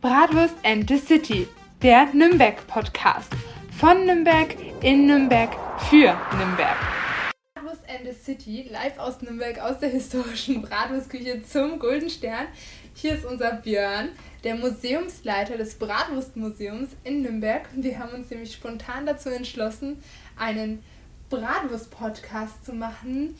Bratwurst and the City, der Nürnberg-Podcast. Von Nürnberg, in Nürnberg, für Nürnberg. Bratwurst and the City, live aus Nürnberg, aus der historischen Bratwurstküche zum Golden Stern. Hier ist unser Björn, der Museumsleiter des Bratwurstmuseums in Nürnberg. Wir haben uns nämlich spontan dazu entschlossen, einen Bratwurst-Podcast zu machen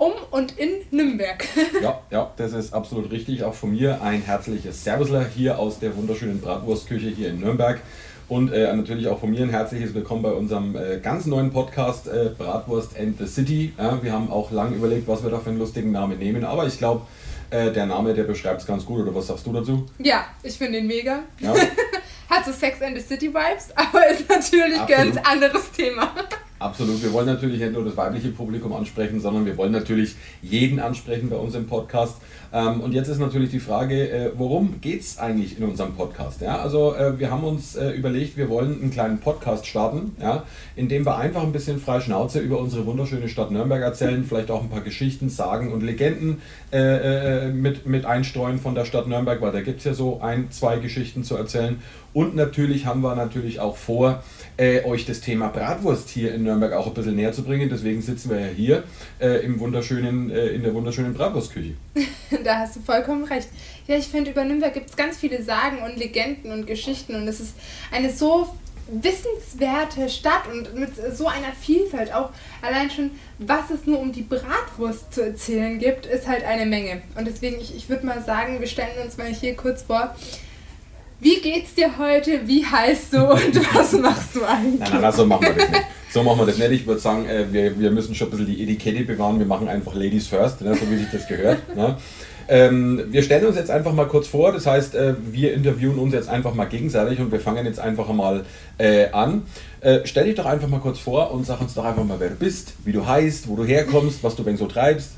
um und in Nürnberg. ja, ja, das ist absolut richtig. Auch von mir ein herzliches Servusler hier aus der wunderschönen Bratwurstküche hier in Nürnberg. Und äh, natürlich auch von mir ein herzliches Willkommen bei unserem äh, ganz neuen Podcast äh, Bratwurst and the City. Wir haben auch lange überlegt, was wir da für einen lustigen Namen nehmen, aber ich glaube, äh, der Name, der beschreibt es ganz gut. Oder was sagst du dazu? Ja, ich finde ihn mega. Ja. Hat so Sex and the City Vibes, aber ist natürlich ein ganz anderes Thema. Absolut. Wir wollen natürlich nicht nur das weibliche Publikum ansprechen, sondern wir wollen natürlich jeden ansprechen bei uns im Podcast. Ähm, und jetzt ist natürlich die Frage, äh, worum geht es eigentlich in unserem Podcast? Ja, also äh, wir haben uns äh, überlegt, wir wollen einen kleinen Podcast starten, ja, in dem wir einfach ein bisschen frei Schnauze über unsere wunderschöne Stadt Nürnberg erzählen, vielleicht auch ein paar Geschichten, Sagen und Legenden mit, mit einstreuen von der Stadt Nürnberg, weil da gibt es ja so ein, zwei Geschichten zu erzählen. Und natürlich haben wir natürlich auch vor, äh, euch das Thema Bratwurst hier in Nürnberg auch ein bisschen näher zu bringen. Deswegen sitzen wir ja hier äh, im wunderschönen, äh, in der wunderschönen Bratwurstküche. da hast du vollkommen recht. Ja, ich finde, über Nürnberg gibt es ganz viele Sagen und Legenden und Geschichten und es ist eine so wissenswerte Stadt und mit so einer Vielfalt auch allein schon, was es nur um die Bratwurst zu erzählen gibt, ist halt eine Menge. Und deswegen, ich, ich würde mal sagen, wir stellen uns mal hier kurz vor, wie geht's dir heute? Wie heißt du und was machst du eigentlich? Nein, nein, so machen wir das nicht. So machen wir das nicht. Ich würde sagen, äh, wir, wir müssen schon ein bisschen die Etikette bewahren. Wir machen einfach Ladies first, ne, so wie sich das gehört. Ne? Ähm, wir stellen uns jetzt einfach mal kurz vor. Das heißt, äh, wir interviewen uns jetzt einfach mal gegenseitig und wir fangen jetzt einfach mal äh, an. Äh, stell dich doch einfach mal kurz vor und sag uns doch einfach mal, wer du bist, wie du heißt, wo du herkommst, was du wenn so treibst.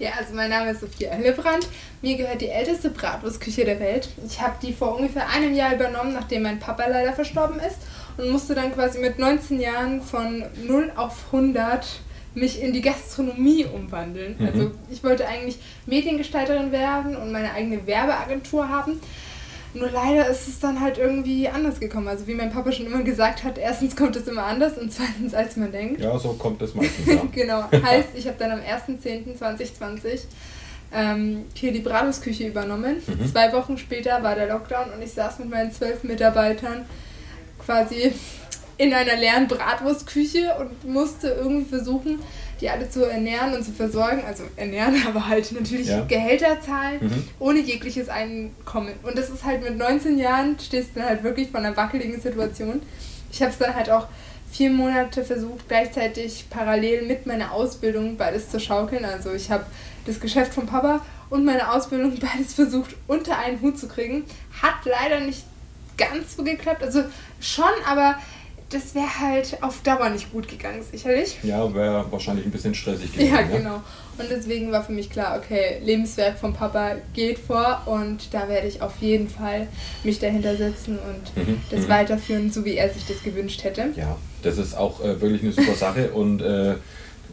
Ja, also mein Name ist Sophia Hillebrand. Mir gehört die älteste Bratwurstküche der Welt. Ich habe die vor ungefähr einem Jahr übernommen, nachdem mein Papa leider verstorben ist und musste dann quasi mit 19 Jahren von 0 auf 100 mich in die Gastronomie umwandeln. Mhm. Also ich wollte eigentlich Mediengestalterin werden und meine eigene Werbeagentur haben. Nur leider ist es dann halt irgendwie anders gekommen. Also wie mein Papa schon immer gesagt hat, erstens kommt es immer anders und zweitens als man denkt. Ja, so kommt es meistens. Ja. genau. Heißt, ich habe dann am 1.10.2020 ähm, hier die Bratwurstküche übernommen. Mhm. Zwei Wochen später war der Lockdown und ich saß mit meinen zwölf Mitarbeitern quasi in einer leeren Bratwurstküche und musste irgendwie versuchen, die alle zu ernähren und zu versorgen. Also ernähren, aber halt natürlich ja. Gehälter zahlen, mhm. ohne jegliches Einkommen. Und das ist halt mit 19 Jahren, stehst du dann halt wirklich vor einer wackeligen Situation. Ich habe es dann halt auch vier Monate versucht, gleichzeitig parallel mit meiner Ausbildung beides zu schaukeln. Also ich habe das Geschäft von Papa und meine Ausbildung beides versucht unter einen Hut zu kriegen. Hat leider nicht ganz so geklappt. Also schon, aber das wäre halt auf Dauer nicht gut gegangen, sicherlich. Ja, wäre wahrscheinlich ein bisschen stressig gewesen. Ja, genau. Und deswegen war für mich klar, okay, Lebenswerk vom Papa geht vor und da werde ich auf jeden Fall mich dahinter setzen und mhm, das mhm. weiterführen, so wie er sich das gewünscht hätte. Ja, das ist auch äh, wirklich eine super Sache und äh,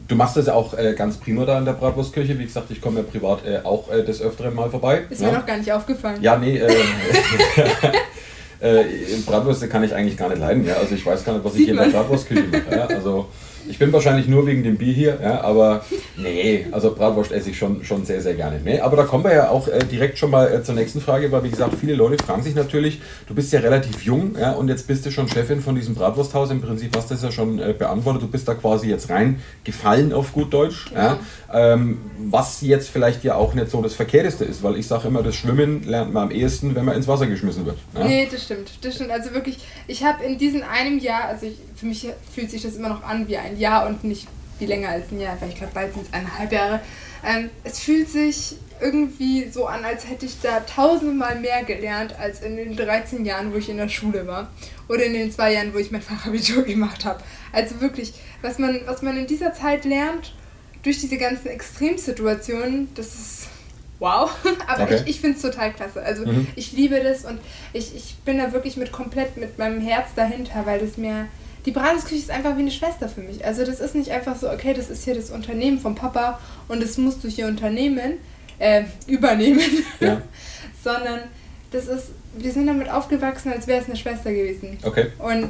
Du machst das ja auch äh, ganz prima da in der Bratwurstkirche. Wie gesagt, ich komme ja privat äh, auch äh, des Öfteren mal vorbei. Ist ja? mir noch gar nicht aufgefallen. Ja, nee. Äh, Bratwürste kann ich eigentlich gar nicht leiden. Ja? Also ich weiß gar nicht, was Sieht ich in der Bratwurstküche mache. Ja? Also ich bin wahrscheinlich nur wegen dem Bier hier, ja, aber nee, also Bratwurst esse ich schon, schon sehr, sehr gerne. Nee, aber da kommen wir ja auch äh, direkt schon mal äh, zur nächsten Frage, weil wie gesagt, viele Leute fragen sich natürlich, du bist ja relativ jung ja, und jetzt bist du schon Chefin von diesem Bratwursthaus. Im Prinzip hast du das ja schon äh, beantwortet. Du bist da quasi jetzt rein gefallen auf gut Deutsch. Ja. ja ähm, was jetzt vielleicht ja auch nicht so das Verkehrteste ist, weil ich sage immer, das Schwimmen lernt man am ehesten, wenn man ins Wasser geschmissen wird. Ja? Nee, das stimmt. Das stimmt. Also wirklich, ich habe in diesem einem Jahr, also ich, für mich fühlt sich das immer noch an wie ein Jahr und nicht wie länger als ein Jahr, weil ich glaube, bald sind es eineinhalb Jahre. Ähm, es fühlt sich irgendwie so an, als hätte ich da tausendmal mehr gelernt als in den 13 Jahren, wo ich in der Schule war. Oder in den zwei Jahren, wo ich mein Fachabitur gemacht habe. Also wirklich, was man, was man in dieser Zeit lernt, durch diese ganzen Extremsituationen, das ist wow. Aber okay. ich, ich finde es total klasse. Also mhm. ich liebe das und ich, ich bin da wirklich mit komplett mit meinem Herz dahinter, weil das mir die Bratwurstküche ist einfach wie eine Schwester für mich. Also das ist nicht einfach so, okay, das ist hier das Unternehmen vom Papa und das musst du hier unternehmen, äh, übernehmen, ja. sondern das ist, wir sind damit aufgewachsen, als wäre es eine Schwester gewesen. Okay. Und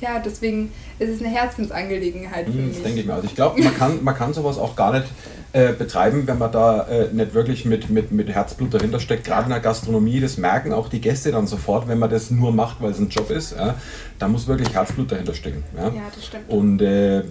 ja, deswegen ist es eine Herzensangelegenheit für Hm, mich. Das denke ich mir. Also ich glaube, man kann, man kann sowas auch gar nicht äh, betreiben, wenn man da äh, nicht wirklich mit, mit, mit Herzblut dahinter steckt. Gerade in der Gastronomie, das merken auch die Gäste dann sofort, wenn man das nur macht, weil es ein Job ist. Ja, da muss wirklich Herzblut dahinter stecken. Ja, Ja, das stimmt. Und äh,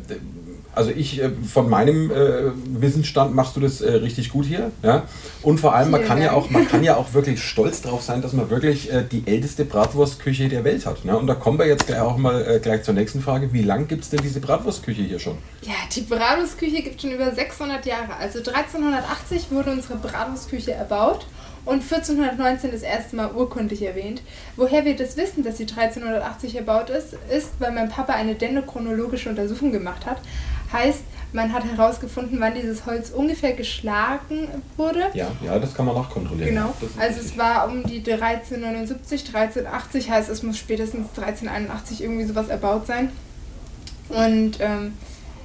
also ich, äh, von meinem äh, Wissensstand machst du das äh, richtig gut hier. Ja? Und vor allem, man kann, ja auch, man kann ja auch wirklich stolz drauf sein, dass man wirklich äh, die älteste Bratwurstküche der Welt hat. Ne? Und da kommen wir jetzt gleich auch mal äh, gleich zur nächsten Frage. Wie lang gibt es denn diese Bratwurstküche hier schon? Ja, die Bratwurstküche gibt schon über 600 Jahre. Also 1380 wurde unsere Bratwurstküche erbaut und 1419 das erste Mal urkundlich erwähnt. Woher wir das wissen, dass sie 1380 erbaut ist, ist, weil mein Papa eine dendrochronologische Untersuchung gemacht hat. Heißt, man hat herausgefunden, wann dieses Holz ungefähr geschlagen wurde. Ja, ja, das kann man nachkontrollieren. Genau. Also richtig. es war um die 1379, 1380, heißt es muss spätestens 1381 irgendwie sowas erbaut sein. Und ähm,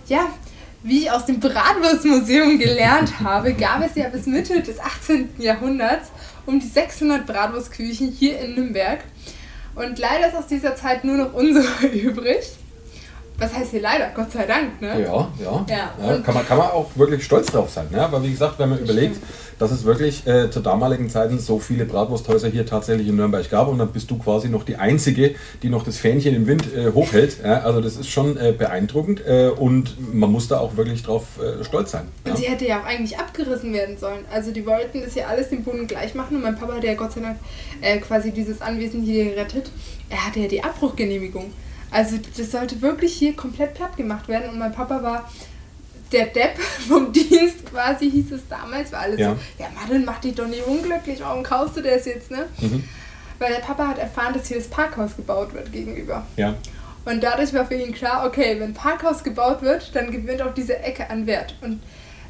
ja, wie ich aus dem Bratwurstmuseum gelernt habe, gab es ja bis Mitte des 18. Jahrhunderts um die 600 Bratwurstküchen hier in Nürnberg. Und leider ist aus dieser Zeit nur noch unsere übrig. Was heißt hier leider? Gott sei Dank, ne? Ja, ja. Ja, ja kann, man, kann man auch wirklich stolz drauf sein. Ne? Aber wie gesagt, wenn man überlegt, dass es wirklich äh, zu damaligen Zeiten so viele Bratwursthäuser hier tatsächlich in Nürnberg gab und dann bist du quasi noch die Einzige, die noch das Fähnchen im Wind äh, hochhält. Ja? Also das ist schon äh, beeindruckend äh, und man muss da auch wirklich drauf äh, stolz sein. Ja? Und sie hätte ja auch eigentlich abgerissen werden sollen. Also die wollten das ja alles dem Boden gleich machen und mein Papa hat ja Gott sei Dank äh, quasi dieses Anwesen hier gerettet. Er hatte ja die Abbruchgenehmigung. Also das sollte wirklich hier komplett platt gemacht werden und mein Papa war der Depp vom Dienst quasi, hieß es damals, war alles Ja. so, ja Madeln, mach dich doch nicht unglücklich, warum kaufst du das jetzt, ne? Mhm. Weil der Papa hat erfahren, dass hier das Parkhaus gebaut wird gegenüber. Ja. Und dadurch war für ihn klar, okay, wenn Parkhaus gebaut wird, dann gewinnt auch diese Ecke an Wert. Und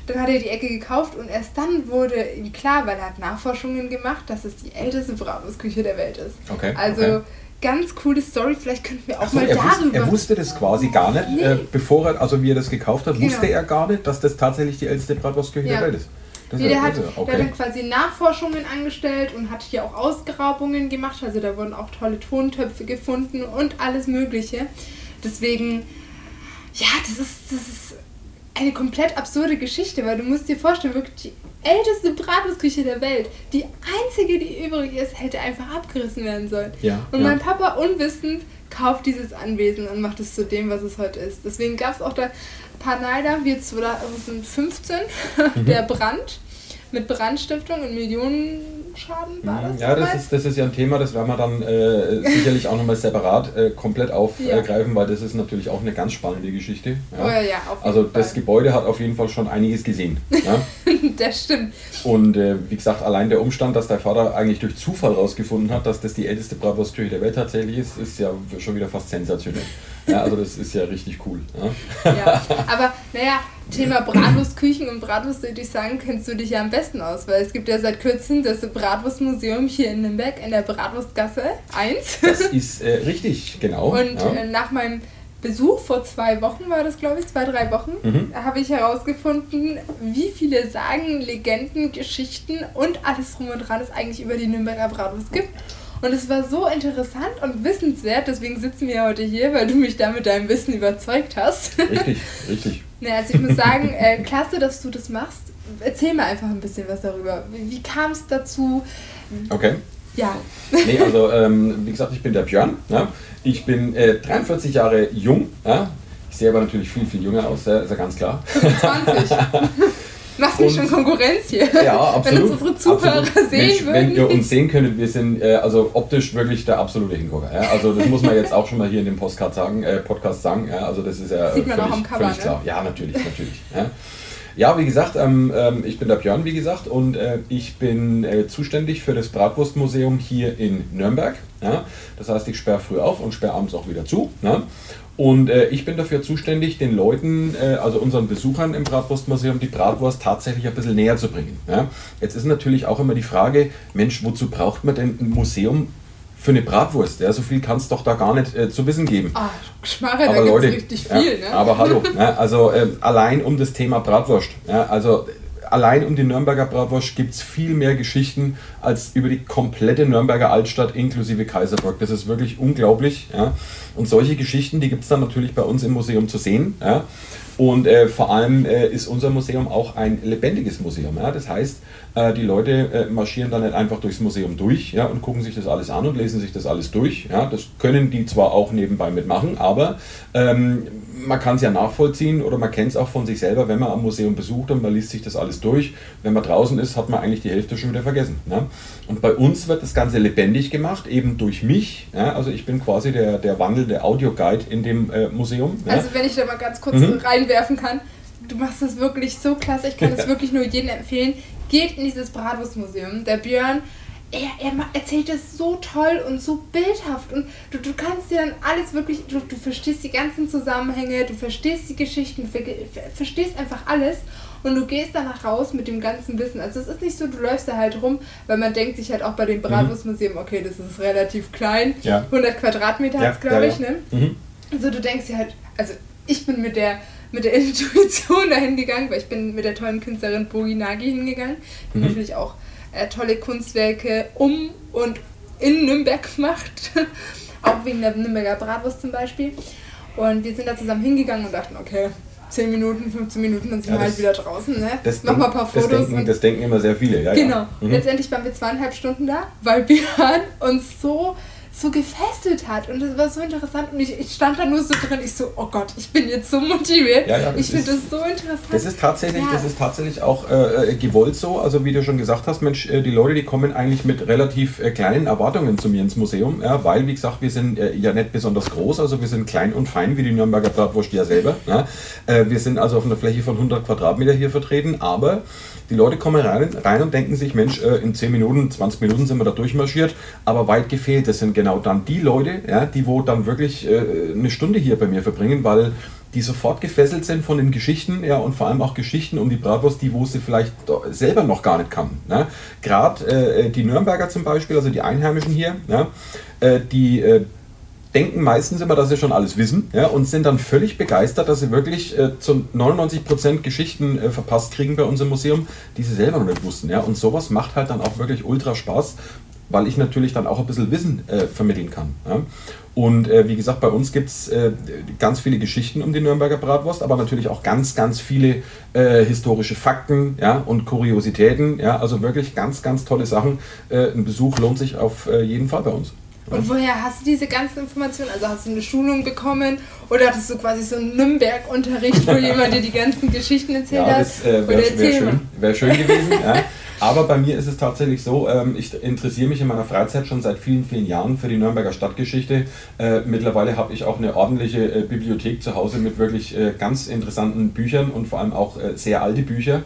dann hat er die Ecke gekauft und erst dann wurde ihm klar, weil er hat Nachforschungen gemacht, dass es die älteste Bratwurstküche der Welt ist. Okay, Also okay. Ganz coole Story, vielleicht könnten wir auch so, mal er, darüber. er wusste das quasi gar nicht, Nee. äh, bevor er, also wie er das gekauft hat, Genau. wusste er gar nicht, dass das tatsächlich die älteste Bratwurstküche Ja. der Welt ist. Das Nee, der, ja hat, irre. der hat dann quasi Nachforschungen angestellt und hat hier auch Ausgrabungen gemacht. Also da wurden auch tolle Tontöpfe gefunden und alles Mögliche. Deswegen, ja, das ist, das ist eine komplett absurde Geschichte, weil du musst dir vorstellen, wirklich die älteste Bratwurstküche der Welt, die einzige, die übrig ist, hätte einfach abgerissen werden sollen. Ja, und ja. mein Papa unwissend kauft dieses Anwesen und macht es zu dem, was es heute ist. Deswegen gab es auch da ein paar Neider, wie 2015, Mhm. der Brand mit Brandstiftung und Millionenschaden war das. Mhm. Ja, das ist, das ist ja ein Thema, das werden wir dann äh, sicherlich auch nochmal separat äh, komplett aufgreifen, weil das ist natürlich auch eine ganz spannende Geschichte. Oh ja, ja, Also Fall. das Gebäude hat auf jeden Fall schon einiges gesehen. Ja? das stimmt. Und äh, wie gesagt, allein der Umstand, dass der Vater eigentlich durch Zufall rausgefunden hat, dass das die älteste Bratwurstküche der Welt tatsächlich ist, ist ja schon wieder fast sensationell. Ja, also das ist ja richtig cool. Ja? Ja, aber naja, Thema Bratwurstküchen und Bratwurst, würde ich sagen, kennst du dich ja am besten aus, weil es gibt ja seit kürzem das Bratwurstmuseum hier in Nürnberg in der Bratwurstgasse 1. Das ist äh, richtig, genau. Und ja. äh, nach meinem Besuch vor zwei Wochen war das, glaube ich, zwei, drei Wochen, Mhm. habe ich herausgefunden, wie viele Sagen, Legenden, Geschichten und alles drum und dran es eigentlich über die Nürnberger Bratwurst gibt. Und es war so interessant und wissenswert, deswegen sitzen wir heute hier, weil du mich da mit deinem Wissen überzeugt hast. Richtig, richtig. Ne, also ich muss sagen, äh, klasse, dass du das machst. Erzähl mir einfach ein bisschen was darüber. Wie, wie kam es dazu? Okay. Ja, Nee, also ähm, wie gesagt, ich bin der Björn. Ja? Ich bin äh, 43 Jahre jung. Ja? Ich sehe aber natürlich viel, viel jünger aus, ja, ist ja ganz klar. 20. Machst mir schon Konkurrenz hier. Ja, absolut. Wenn uns unsere Zuhörer absolut. sehen Mensch, würden. Wenn ihr uns sehen könntet, wir sind äh, also optisch wirklich der absolute Hingucker. Ja? Also das muss man jetzt auch schon mal hier in dem Podcast sagen. Äh, Podcast sagen ja? Also das ist ja Sieht man auch völlig, am Cover, völlig ne? klar. Ja, natürlich, natürlich. Ja? Ja, wie gesagt, ähm, ähm, ich bin der Björn, wie gesagt, und äh, ich bin äh, zuständig für das Bratwurstmuseum hier in Nürnberg. Ja? Das heißt, ich sperre früh auf und sperre abends auch wieder zu. Ne? Und äh, ich bin dafür zuständig, den Leuten, äh, also unseren Besuchern im Bratwurstmuseum, die Bratwurst tatsächlich ein bisschen näher zu bringen. Ja? Jetzt ist natürlich auch immer die Frage, Mensch, wozu braucht man denn ein Museum für eine Bratwurst? Ja? So viel kann es doch da gar nicht äh, zu wissen geben. Ah, Schmarre, da Aber es Leute, richtig ja, viel, ne? aber hallo, ne, also ähm, allein um das Thema Bratwurst, ja, also allein um die Nürnberger Bratwurst gibt es viel mehr Geschichten als über die komplette Nürnberger Altstadt inklusive Kaiserburg. Das ist wirklich unglaublich. Ja. Und solche Geschichten, die gibt es dann natürlich bei uns im Museum zu sehen. Ja. Und äh, vor allem äh, ist unser Museum auch ein lebendiges Museum. Ja? Das heißt, äh, die Leute äh, marschieren dann nicht einfach durchs Museum durch ja, und gucken sich das alles an und lesen sich das alles durch. Ja? Das können die zwar auch nebenbei mitmachen, aber ähm, man kann es ja nachvollziehen oder man kennt es auch von sich selber, wenn man am Museum besucht und man liest sich das alles durch. Wenn man draußen ist, hat man eigentlich die Hälfte schon wieder vergessen. Ne? Und bei uns wird das Ganze lebendig gemacht, eben durch mich. Ja? Also ich bin quasi der, der wandelnde Audioguide in dem äh, Museum. Ja? Also wenn ich da mal ganz kurz mhm. reinwerfen kann, du machst das wirklich so klasse, ich kann es wirklich nur jedem empfehlen. Geht in dieses Bratwurstmuseum. Der Björn er, er erzählt es so toll und so bildhaft und du, du kannst dir dann alles wirklich, du, du verstehst die ganzen Zusammenhänge, du verstehst die Geschichten, du ver, verstehst einfach alles und du gehst danach raus mit dem ganzen Wissen. Also es ist nicht so, du läufst da halt rum, weil man denkt sich halt auch bei dem mhm. Bratwurstmuseum, okay, das ist relativ klein, ja. 100 Quadratmeter ja, hat es, glaube ja, ich, ne? Mhm. Also du denkst dir halt, also ich bin mit der mit der Intuition dahin gegangen, weil ich bin mit der tollen Künstlerin Bogi Nagi hingegangen, die mhm. natürlich auch äh, tolle Kunstwerke um und in Nürnberg gemacht. auch wegen der Nürnberger Bratwurst zum Beispiel. Und wir sind da zusammen hingegangen und dachten, okay, 10 Minuten, 15 Minuten, dann sind ja, wir halt wieder draußen. Ne? Mal ein paar Fotos. Das denken, das denken immer sehr viele, ja. Genau. Ja. Mhm. Letztendlich waren wir zweieinhalb Stunden da, weil Björn uns so so gefesselt hat. Und das war so interessant. Und ich, ich, stand da nur so drin, ich so, oh Gott, ich bin jetzt so motiviert. Ja, ja, ich finde das so interessant. Das ist tatsächlich, ja. das ist tatsächlich auch äh, gewollt so. Also wie du schon gesagt hast, Mensch, äh, die Leute, die kommen eigentlich mit relativ äh, kleinen Erwartungen zu mir ins Museum, ja, weil, wie gesagt, wir sind äh, ja nicht besonders groß, also wir sind klein und fein, wie die Nürnberger Bratwurst ja selber. Ja. Äh, wir sind also auf einer Fläche von 100 Quadratmeter hier vertreten, aber die Leute kommen rein, rein und denken sich, Mensch, äh, in 10 Minuten, 20 Minuten sind wir da durchmarschiert, aber weit gefehlt. Das sind genau dann die Leute, ja, die wo dann wirklich äh, eine Stunde hier bei mir verbringen, weil die sofort gefesselt sind von den Geschichten, ja, und vor allem auch Geschichten um die Bratwurst, die wo sie vielleicht selber noch gar nicht kannten. Ne? Gerade äh, die Nürnberger zum Beispiel, also die Einheimischen hier, ja, äh, die äh, denken meistens immer, dass sie schon alles wissen ja, und sind dann völlig begeistert, dass sie wirklich äh, zu 99% Geschichten äh, verpasst kriegen bei uns im Museum, die sie selber noch nicht wussten. Ja. Und sowas macht halt dann auch wirklich ultra Spaß, weil ich natürlich dann auch ein bisschen Wissen äh, vermitteln kann. Ja. Und äh, wie gesagt, bei uns gibt es äh, ganz viele Geschichten um die Nürnberger Bratwurst, aber natürlich auch ganz, ganz viele äh, historische Fakten ja, und Kuriositäten. Ja, also wirklich ganz, ganz tolle Sachen. ein Besuch lohnt sich auf jeden Fall bei uns. Und woher hast du diese ganzen Informationen? Also hast du eine Schulung bekommen oder hattest du quasi so einen Nürnberg-Unterricht, wo jemand dir die ganzen Geschichten erzählt ja, das, hat? Äh, wäre wär schön, wär schön gewesen. ja. Aber bei mir ist es tatsächlich so, ähm, ich interessiere mich in meiner Freizeit schon seit vielen, vielen Jahren für die Nürnberger Stadtgeschichte. Äh, mittlerweile habe ich auch eine ordentliche äh, Bibliothek zu Hause mit wirklich äh, ganz interessanten Büchern und vor allem auch sehr alte Bücher.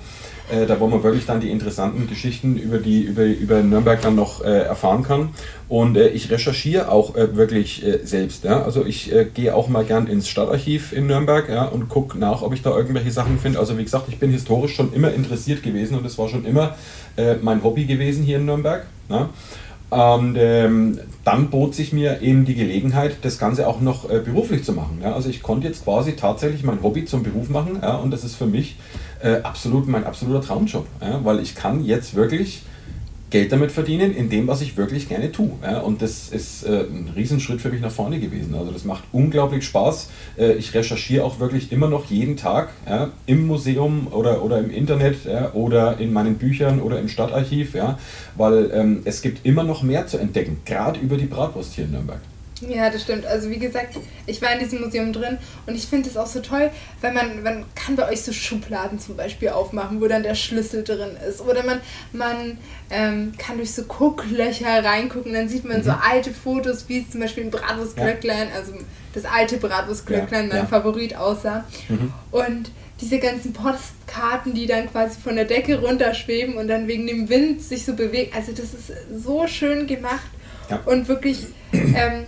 Äh, da wo man wirklich dann die interessanten Geschichten über, die, über, über Nürnberg dann noch äh, erfahren kann. Und äh, ich recherchiere auch äh, wirklich äh, selbst. Ja? Also ich äh, gehe auch mal gern ins Stadtarchiv in Nürnberg ja, und gucke nach, ob ich da irgendwelche Sachen finde. Also wie gesagt, ich bin historisch schon immer interessiert gewesen und es war schon immer mein Hobby gewesen hier in Nürnberg. Ja? Und ähm, dann bot sich mir eben die Gelegenheit, das Ganze auch noch äh, beruflich zu machen. Ja? Also ich konnte jetzt quasi tatsächlich mein Hobby zum Beruf machen ja? und das ist für mich äh, absolut mein absoluter Traumjob, ja? weil ich kann jetzt wirklich Geld damit verdienen, in dem, was ich wirklich gerne tue. Und das ist äh, ein Riesenschritt für mich nach vorne gewesen. Also das macht unglaublich Spaß. Äh, ich recherchiere auch wirklich immer noch jeden Tag im Museum oder, oder im Internet oder in meinen Büchern oder im Stadtarchiv, weil ähm, es gibt immer noch mehr zu entdecken, gerade über die Bratwurst hier in Nürnberg. Ja, das stimmt. Also wie gesagt, ich war in diesem Museum drin und ich finde es auch so toll, weil man, man kann bei euch so Schubladen zum Beispiel aufmachen, wo dann der Schlüssel drin ist. Oder man, man ähm, kann durch so Gucklöcher reingucken, dann sieht man mhm. so alte Fotos, wie zum Beispiel ein Bratwurstglöcklein, ja. also das alte Bratwurstglöcklein, ja, mein ja. Favorit aussah. Mhm. Und diese ganzen Postkarten, die dann quasi von der Decke runterschweben und dann wegen dem Wind sich so bewegen. Also das ist so schön gemacht und wirklich... Ähm,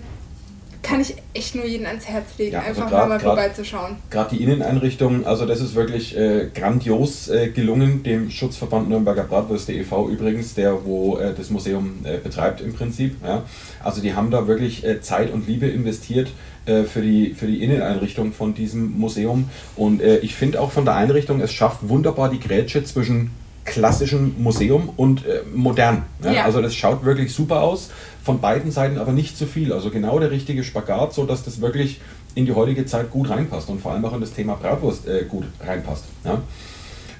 kann ich echt nur jeden ans Herz legen, ja, also einfach grad, mal vorbeizuschauen. Gerade die Inneneinrichtung, also das ist wirklich äh, grandios äh, gelungen, dem Schutzverband Nürnberger Bratwürste e.V. übrigens, der wo äh, das Museum äh, betreibt im Prinzip. Ja. Also die haben da wirklich äh, Zeit und Liebe investiert äh, für, die, für die Inneneinrichtung von diesem Museum und ich finde auch von der Einrichtung, es schafft wunderbar die Grätsche zwischen klassischen Museum und äh, modern. Ja? Ja. Also das schaut wirklich super aus, von beiden Seiten aber nicht zu viel. Also genau der richtige Spagat, so dass das wirklich in die heutige Zeit gut reinpasst und vor allem auch in das Thema Bratwurst äh, gut reinpasst. Ja,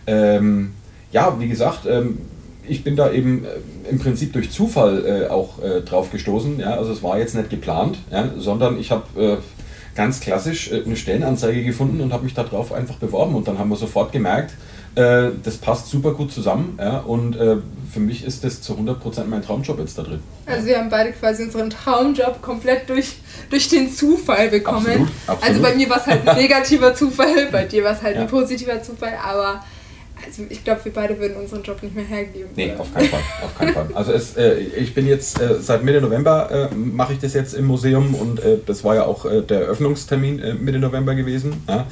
ähm, ja wie gesagt, ähm, ich bin da eben äh, im Prinzip durch Zufall äh, auch äh, drauf gestoßen. Ja? Also es war jetzt nicht geplant, ja? sondern ich habe äh, ganz klassisch äh, eine Stellenanzeige gefunden und habe mich darauf einfach beworben. Und dann haben wir sofort gemerkt, äh, das passt super gut zusammen. Ja? Und äh, für mich ist das zu 100% mein Traumjob jetzt da drin. Also wir haben beide quasi unseren Traumjob komplett durch, durch den Zufall bekommen. Absolut, absolut. Also bei mir war es halt ein negativer Zufall, bei dir war es halt Ja. ein positiver Zufall, aber also ich glaube, wir beide würden unseren Job nicht mehr hergeben. Nee, auf keinen Fall. Auf keinen Fall. Also es, äh, ich bin jetzt äh, seit Mitte November äh, mache ich das jetzt im Museum und äh, das war ja auch äh, der Eröffnungstermin Mitte November gewesen. Ja?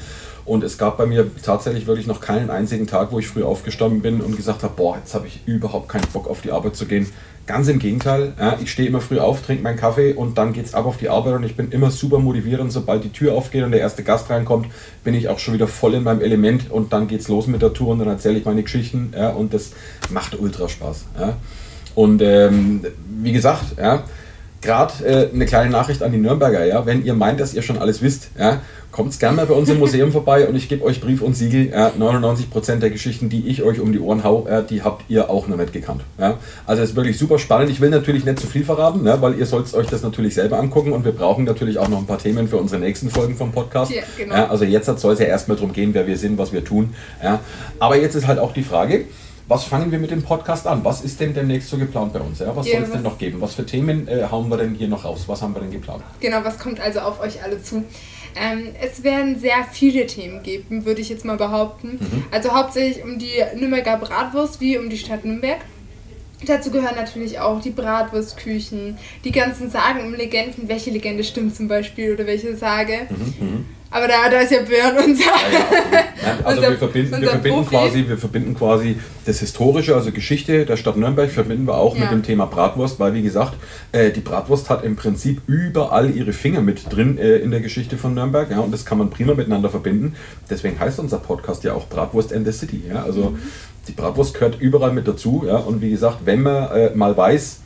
Und es gab bei mir tatsächlich wirklich noch keinen einzigen Tag, wo ich früh aufgestanden bin und gesagt habe, boah, jetzt habe ich überhaupt keinen Bock auf die Arbeit zu gehen. Ganz im Gegenteil, ja, ich stehe immer früh auf, trinke meinen Kaffee und dann geht es ab auf die Arbeit und ich bin immer super motiviert und sobald die Tür aufgeht und der erste Gast reinkommt, bin ich auch schon wieder voll in meinem Element und dann geht es los mit der Tour und dann erzähle ich meine Geschichten ja, und das macht ultra Spaß. Ja. Und ähm, wie gesagt, ja, gerade äh, eine kleine Nachricht an die Nürnberger, ja, wenn ihr meint, dass ihr schon alles wisst, ja, kommt gerne mal bei uns im Museum vorbei und ich gebe euch Brief und Siegel. Ja, 99% der Geschichten, die ich euch um die Ohren hau, äh, die habt ihr auch noch nicht gekannt. Ja. Also es ist wirklich super spannend. Ich will natürlich nicht zu viel verraten, ne, weil ihr sollt euch das natürlich selber angucken und wir brauchen natürlich auch noch ein paar Themen für unsere nächsten Folgen vom Podcast. Ja, genau. Ja, also jetzt soll es ja erstmal darum gehen, wer wir sind, was wir tun. Ja. Aber jetzt ist halt auch die Frage, was fangen wir mit dem Podcast an? Was ist denn demnächst so geplant bei uns? Ja? Was Ja, soll es denn noch geben? Was für Themen äh, hauen wir denn hier noch raus? Was haben wir denn geplant? Genau, was kommt also auf euch alle zu? Ähm, es werden sehr viele Themen geben, würde ich jetzt mal behaupten. Mhm. Also hauptsächlich um die Nürnberger Bratwurst wie um die Stadt Nürnberg. Dazu gehören natürlich auch die Bratwurstküchen, die ganzen Sagen um Legenden. Welche Legende stimmt zum Beispiel oder welche Sage? Aber da, da ist ja Björn unser. Ja, ja. Ja, also Unser- wir verbinden, wir verbinden Profi. quasi, wir verbinden quasi das Historische, also Geschichte der Stadt Nürnberg, verbinden wir auch Ja. mit dem Thema Bratwurst, weil wie gesagt, äh, die Bratwurst hat im Prinzip überall ihre Finger mit drin äh, in der Geschichte von Nürnberg, ja, und das kann man prima miteinander verbinden. Deswegen heißt unser Podcast ja auch Bratwurst and the City, ja, also Mhm. die Bratwurst gehört überall mit dazu, ja, und wie gesagt, wenn man äh, mal weiß,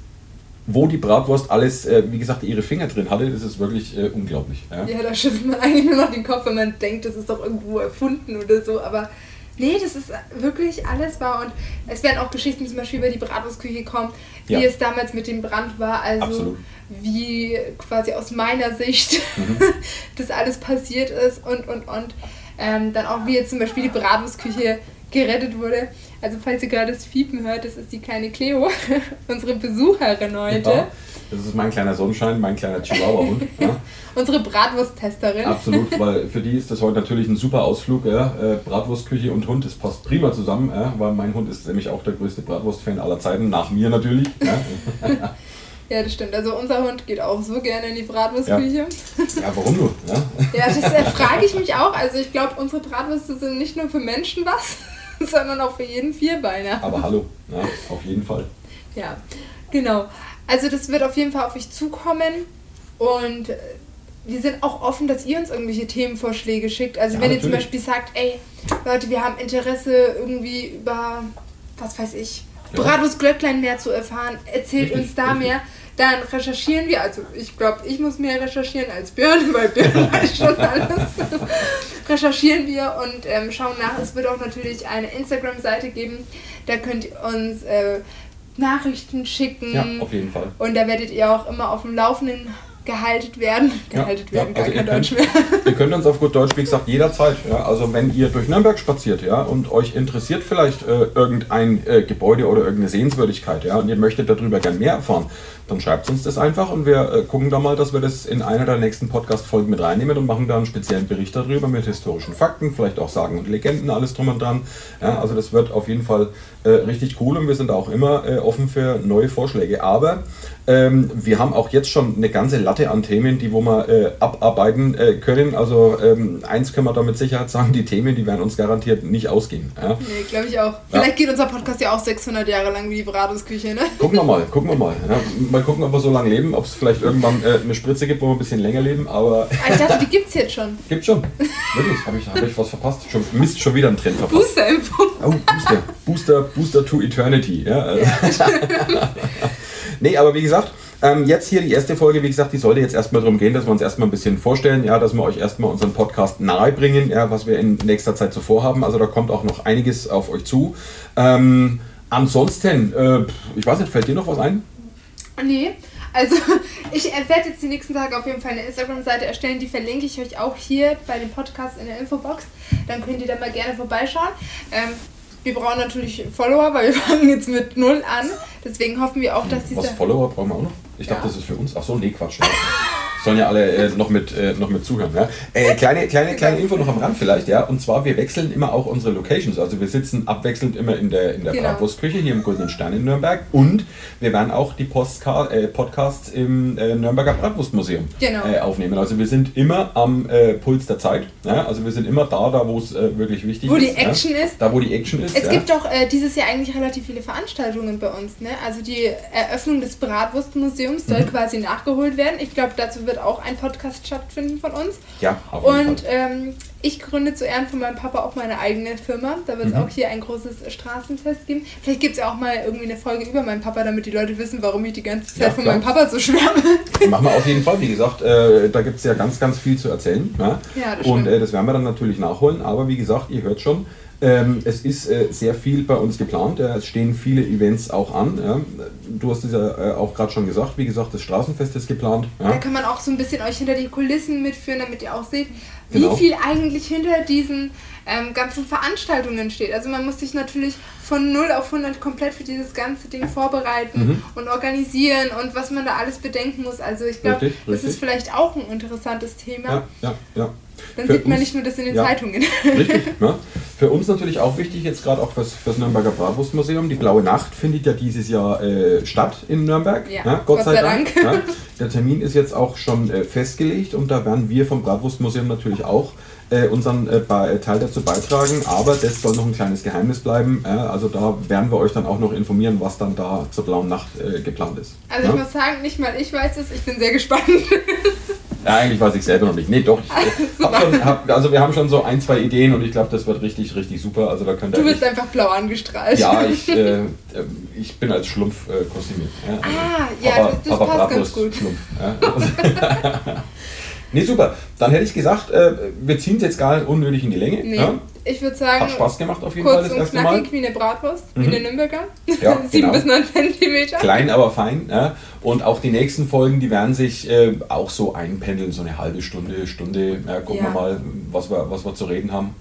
wo die Bratwurst alles, äh, wie gesagt, ihre Finger drin hatte, das ist wirklich äh, unglaublich. Ja. Ja, da schüttelt man eigentlich nur noch den Kopf, wenn man denkt, das ist doch irgendwo erfunden oder so. Aber nee, das ist wirklich alles wahr. Und es werden auch Geschichten zum Beispiel über die Bratwurstküche kommen, wie Ja. es damals mit dem Brand war. Also Absolut. wie quasi aus meiner Sicht Mhm. das alles passiert ist und, und, und. Ähm, dann auch wie jetzt zum Beispiel die Bratwurstküche gerettet wurde. Also falls ihr gerade das Fiepen hört, das ist die kleine Cleo, unsere Besucherin heute. Ja, das ist mein kleiner Sonnenschein, mein kleiner Chihuahua-Hund. Ja. Unsere Bratwursttesterin. Absolut, weil für die ist das heute natürlich ein super Ausflug. Ja. Äh, Bratwurstküche und Hund, das passt prima zusammen, ja, weil mein Hund ist nämlich auch der größte Bratwurst-Fan aller Zeiten, nach mir natürlich. Ja, Ja, das stimmt. Also unser Hund geht auch so gerne in die Bratwurstküche. ja warum nur? Ja. Ja, das äh, frage ich mich auch. Also ich glaube, unsere Bratwürste sind nicht nur für Menschen was, sondern auch für jeden Vierbeiner. Aber hallo, ja, auf jeden Fall. Ja, genau. Also das wird auf jeden Fall auf euch zukommen und äh, wir sind auch offen, dass ihr uns irgendwelche Themenvorschläge schickt. Also Ja, wenn ihr zum natürlich. Beispiel sagt, ey, Leute, wir haben Interesse irgendwie über, was weiß ich, Ja. Bratwurst-Glöcklein mehr zu erfahren, erzählt Richtig, uns da richtig. mehr. Dann recherchieren wir, also ich glaube, ich muss mehr recherchieren als Björn, weil Björn weiß schon alles. recherchieren wir und ähm, schauen nach. Es wird auch natürlich eine Instagram-Seite geben, da könnt ihr uns äh, Nachrichten schicken. Ja, auf jeden Fall. Und da werdet ihr auch immer auf dem Laufenden gehalten werden. Gehalten werden, gar also kein Deutsch könnt, mehr. ihr könnt uns auf gut Deutsch, wie gesagt, jederzeit. Ja, also wenn ihr durch Nürnberg spaziert ja, und euch interessiert vielleicht äh, irgendein äh, Gebäude oder irgendeine Sehenswürdigkeit ja, und ihr möchtet darüber gern mehr erfahren, dann schreibt uns das einfach und wir äh, gucken da mal, dass wir das in einer der nächsten Podcast-Folgen mit reinnehmen und machen da einen speziellen Bericht darüber mit historischen Fakten, vielleicht auch Sagen und Legenden, alles drum und dran. Ja, also das wird auf jeden Fall äh, richtig cool und wir sind auch immer äh, offen für neue Vorschläge. Aber Ähm, wir haben auch jetzt schon eine ganze Latte an Themen, die wo wir äh, abarbeiten äh, können. Also ähm, eins können wir da mit Sicherheit sagen, die Themen, die werden uns garantiert nicht ausgehen. Ja? Nee, glaube ich auch. Vielleicht geht unser Podcast ja auch 600 Jahre lang wie die Bratwurstküche, ne? Gucken wir mal, gucken wir mal. Ja? Mal gucken, ob wir so lange leben, ob es vielleicht irgendwann äh, eine Spritze gibt, wo wir ein bisschen länger leben, aber... Ah, Ich dachte, die gibt's jetzt schon. Gibt schon. Wirklich, habe ich, hab ich was verpasst? Schon, Mist, schon wieder einen Trend verpasst. Boosterimpfung. Oh, Booster. Booster, Booster to Eternity. Ja? nee, aber wie gesagt, ähm, jetzt hier die erste Folge, wie gesagt, die sollte jetzt erstmal darum gehen, dass wir uns erstmal ein bisschen vorstellen, ja, dass wir euch erstmal unseren Podcast nahebringen, ja, was wir in nächster Zeit so vorhaben. Also da kommt auch noch einiges auf euch zu. Ähm, ansonsten, äh, ich weiß nicht, fällt dir noch was ein? Nee, also ich werde jetzt die nächsten Tage auf jeden Fall eine Instagram-Seite erstellen, die verlinke ich euch auch hier bei dem Podcast in der Infobox. Dann könnt ihr da mal gerne vorbeischauen. Ähm, wir brauchen natürlich Follower, weil wir fangen jetzt mit null an. Deswegen hoffen wir auch, dass Was dieser... Follower brauchen wir auch noch? Ich dachte, Ja. das ist für uns. Ach so, nee, Quatsch. Sollen ja alle äh, noch, mit, äh, noch mit zuhören. Ja? Äh, kleine, kleine, kleine Info noch am Rand vielleicht, ja. Und zwar, wir wechseln immer auch unsere Locations. Also wir sitzen abwechselnd immer in der, in der Genau. Bratwurstküche hier im Goldenen Stern in Nürnberg. Und wir werden auch die Postca äh, Podcasts im äh, Nürnberger Bratwurstmuseum Genau. äh, aufnehmen. Also wir sind immer am Puls der Zeit. Ja? Also wir sind immer da, da wo es wirklich wichtig Wo ist. die Action ja? ist. Da wo die Action ist. Es gibt doch dieses Jahr eigentlich relativ viele Veranstaltungen bei uns. Ne? Also die Eröffnung des Bratwurstmuseums soll Mhm. quasi nachgeholt werden. Ich glaube, dazu wird auch ein Podcast stattfinden von uns. Ja, auf jeden Und Fall. ähm, ich gründe zu Ehren von meinem Papa auch meine eigene Firma. Da wird es Mhm. auch hier ein großes Straßenfest geben. Vielleicht gibt es ja auch mal irgendwie eine Folge über meinen Papa, damit die Leute wissen, warum ich die ganze Zeit Ja, von meinem Papa so schwärme. Machen wir auf jeden Fall. Wie gesagt, äh, da gibt es ja ganz, ganz viel zu erzählen. Ja? Ja, das Und äh, das werden wir dann natürlich nachholen. Aber wie gesagt, ihr hört schon, ähm, es ist äh, sehr viel bei uns geplant. Ja? Es stehen viele Events auch an. Ja? Du hast es ja äh, auch gerade schon gesagt. Wie gesagt, das Straßenfest ist geplant. Da Ja? kann man auch so ein bisschen euch hinter die Kulissen mitführen, damit ihr auch seht, wie Genau. viel eigentlich hinter diesen ähm, ganzen Veranstaltungen steht. Also man muss sich natürlich von 0 auf 100 komplett für dieses ganze Ding vorbereiten Mhm. und organisieren und was man da alles bedenken muss. Also ich glaube, das ist vielleicht auch ein interessantes Thema. Ja, ja, ja. Dann Für sieht man uns- nicht nur das in den ja. Zeitungen. Richtig. Ja. Für uns natürlich auch wichtig, jetzt gerade auch fürs, fürs Nürnberger Bratwurstmuseum. Die Blaue Nacht findet ja dieses Jahr äh, statt in Nürnberg. Ja, Gott sei Dank. Ja. Der Termin ist jetzt auch schon äh, festgelegt und da werden wir vom Bratwurstmuseum natürlich auch äh, unseren äh, Be- Teil dazu beitragen. Aber das soll noch ein kleines Geheimnis bleiben. Ja. Also da werden wir euch dann auch noch informieren, was dann da zur Blauen Nacht äh, geplant ist. Also ja. ich muss sagen, nicht mal ich weiß es, ich bin sehr gespannt. Ja, eigentlich weiß ich selber noch nicht. Nee, doch. Ich, hab schon, hab, also wir haben schon so ein, zwei Ideen und ich glaube, das wird richtig, richtig super. Also da könnt ihr Du bist einfach blau angestrahlt. Ja, ich, äh, äh, ich bin als Schlumpf äh, kostümiert. Ja, also Ah, ja, das- das passt ganz Bratwurst gut. Schlumpf. Ja. nee, super. Dann hätte ich gesagt, äh, wir ziehen es jetzt gar nicht unnötig in die Länge. Nee, Ja? Ich würde sagen, Hat Spaß gemacht auf jeden Fall kurz das und erste Mal. knackig wie eine Bratwurst, wie Mhm. eine Nürnberger. Ja, 7 genau. bis 9 Zentimeter. Klein, aber fein. Ja? Und auch die nächsten Folgen, die werden sich äh, auch so einpendeln, so eine halbe Stunde, Stunde. Ja, gucken wir mal, was wir, was wir zu reden haben.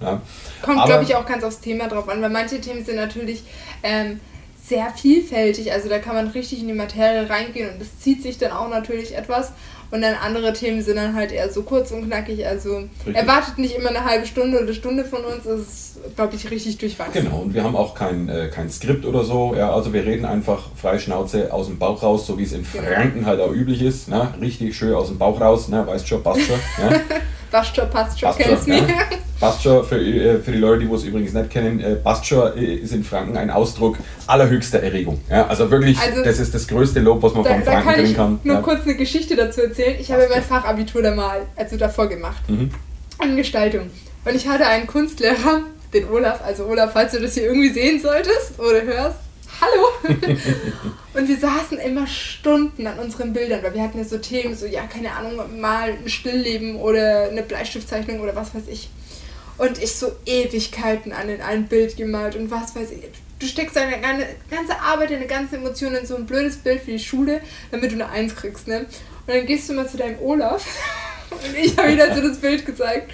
Kommt, glaube ich, auch ganz aufs Thema drauf an, weil manche Themen sind natürlich ähm, sehr vielfältig. Also da kann man richtig in die Materie reingehen und das zieht sich dann auch natürlich etwas. Und dann andere Themen sind dann halt eher so kurz und knackig. Also Richtig. erwartet nicht immer eine halbe Stunde oder eine Stunde von uns. Das ist, glaube ich, richtig durchwachsen. Genau, und wir haben auch kein, äh, kein Skript oder so. Ja, also wir reden einfach frei Schnauze aus dem Bauch raus, so wie es in Genau. Franken halt auch üblich ist. Ne? Richtig schön aus dem Bauch raus, ne? weißt schon, passt schon. Ja? Passt schon, passt schon, Passt kennst schon, mich. ja. Passt schon, für, äh, für die Leute, die es übrigens nicht kennen, äh, passt schon äh, ist in Franken ein Ausdruck allerhöchster Erregung. Ja? Also wirklich, Also- das ist das größte Lob, was man Da, von Franken kann kriegen ich kann. nur ja. kurz eine Geschichte dazu erzählen. Ich habe mein Fachabitur da mal, also davor gemacht. Mhm. an Gestaltung. Und ich hatte einen Kunstlehrer, den Olaf, also Olaf, falls du das hier irgendwie sehen solltest oder hörst, hallo! und wir saßen immer Stunden an unseren Bildern, weil wir hatten ja so Themen, so, ja, keine Ahnung, mal ein Stillleben oder eine Bleistiftzeichnung oder was weiß ich. Und ich so Ewigkeiten an in ein Bild gemalt und was weiß ich. Du steckst deine ganze Arbeit, deine ganze Emotion in so ein blödes Bild für die Schule, damit du eine Eins kriegst, ne? Und dann gehst du mal zu deinem Olaf und ich habe ihm dann so das Bild gezeigt.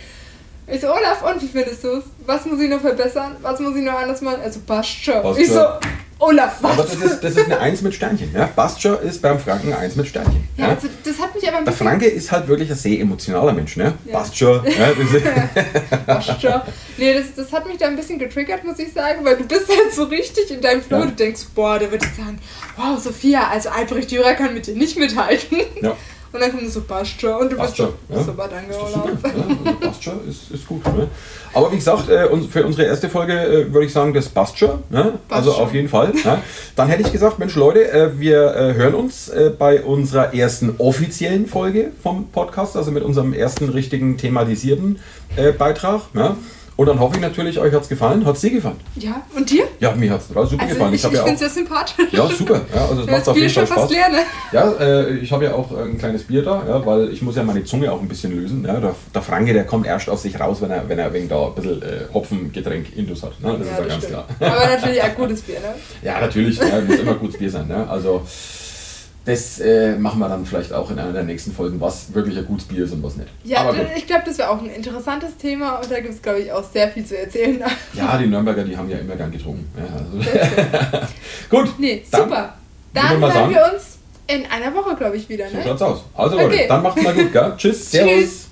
Ich so, Olaf, und wie findest du es? Was muss ich noch verbessern? Was muss ich noch anders machen? Also, passt schon. Ich so. Olaf, was? Aber das ist, das ist eine Eins mit Sternchen. Ja? Schon ist beim Franken eine Eins mit Sternchen. ja, also, das hat mich aber ein Der. Franke ist halt wirklich ein sehr emotionaler Mensch, ne? Ja. Schon. Ja, Schon. Nee, das, das hat mich da ein bisschen getriggert, muss ich sagen, weil du bist halt so richtig in deinem Flow. Ja. Du denkst, boah, der wird jetzt sagen, wow, Sophia, also Albrecht Dürer kann mit dir nicht mithalten. ja. Und dann kommt so, passt schon. Und du Passt bist so, ja. danke, Olaf. Ja, also passt schon, ist, ist gut. Ne? Aber wie gesagt, äh, für unsere erste Folge äh, würde ich sagen, das passt schon. Ne? Passt also schon. auf jeden Fall. Ne? Dann hätte ich gesagt, Mensch Leute, äh, wir äh, hören uns äh, bei unserer ersten offiziellen Folge vom Podcast, also mit unserem ersten richtigen thematisierten äh, Beitrag. Ne? Und dann hoffe ich natürlich, euch hat es gefallen. Hat es dir gefallen? Ja, und dir? Ja, mir hat es total super Also gefallen. ich, ich, habe ja finde es sehr sympathisch. Ja, super. Ja, also es Ja, macht das auf Bier jeden Fall schon fast Spaß. leer, ne? Ja, äh, ich habe ja auch ein kleines Bier da, ja, weil ich muss ja meine Zunge auch ein bisschen lösen. Ja. Der, der Franke, der kommt erst aus sich raus, wenn er, wenn er wegen da ein bisschen äh, Hopfengetränk Indus hat. Ne? Das ist ja ganz stimmt. klar. Aber natürlich auch gutes Bier, ne? Ja, natürlich, ja, muss immer gutes Bier sein. Ne? Also das äh, machen wir dann vielleicht auch in einer der nächsten Folgen, was wirklich ein gutes Bier ist und was nicht. Ja, ich glaube, das wäre auch ein interessantes Thema und da gibt es, glaube ich, auch sehr viel zu erzählen. Ja, die Nürnberger, die haben ja immer gern getrunken. Ja, also. gut, Nee, Dann super. Dann hören wir uns in einer Woche, glaube ich, wieder, so ne? schaut's aus. Also Okay. Leute, dann macht's mal gut, gell? Tschüss, Servus. Tschüss.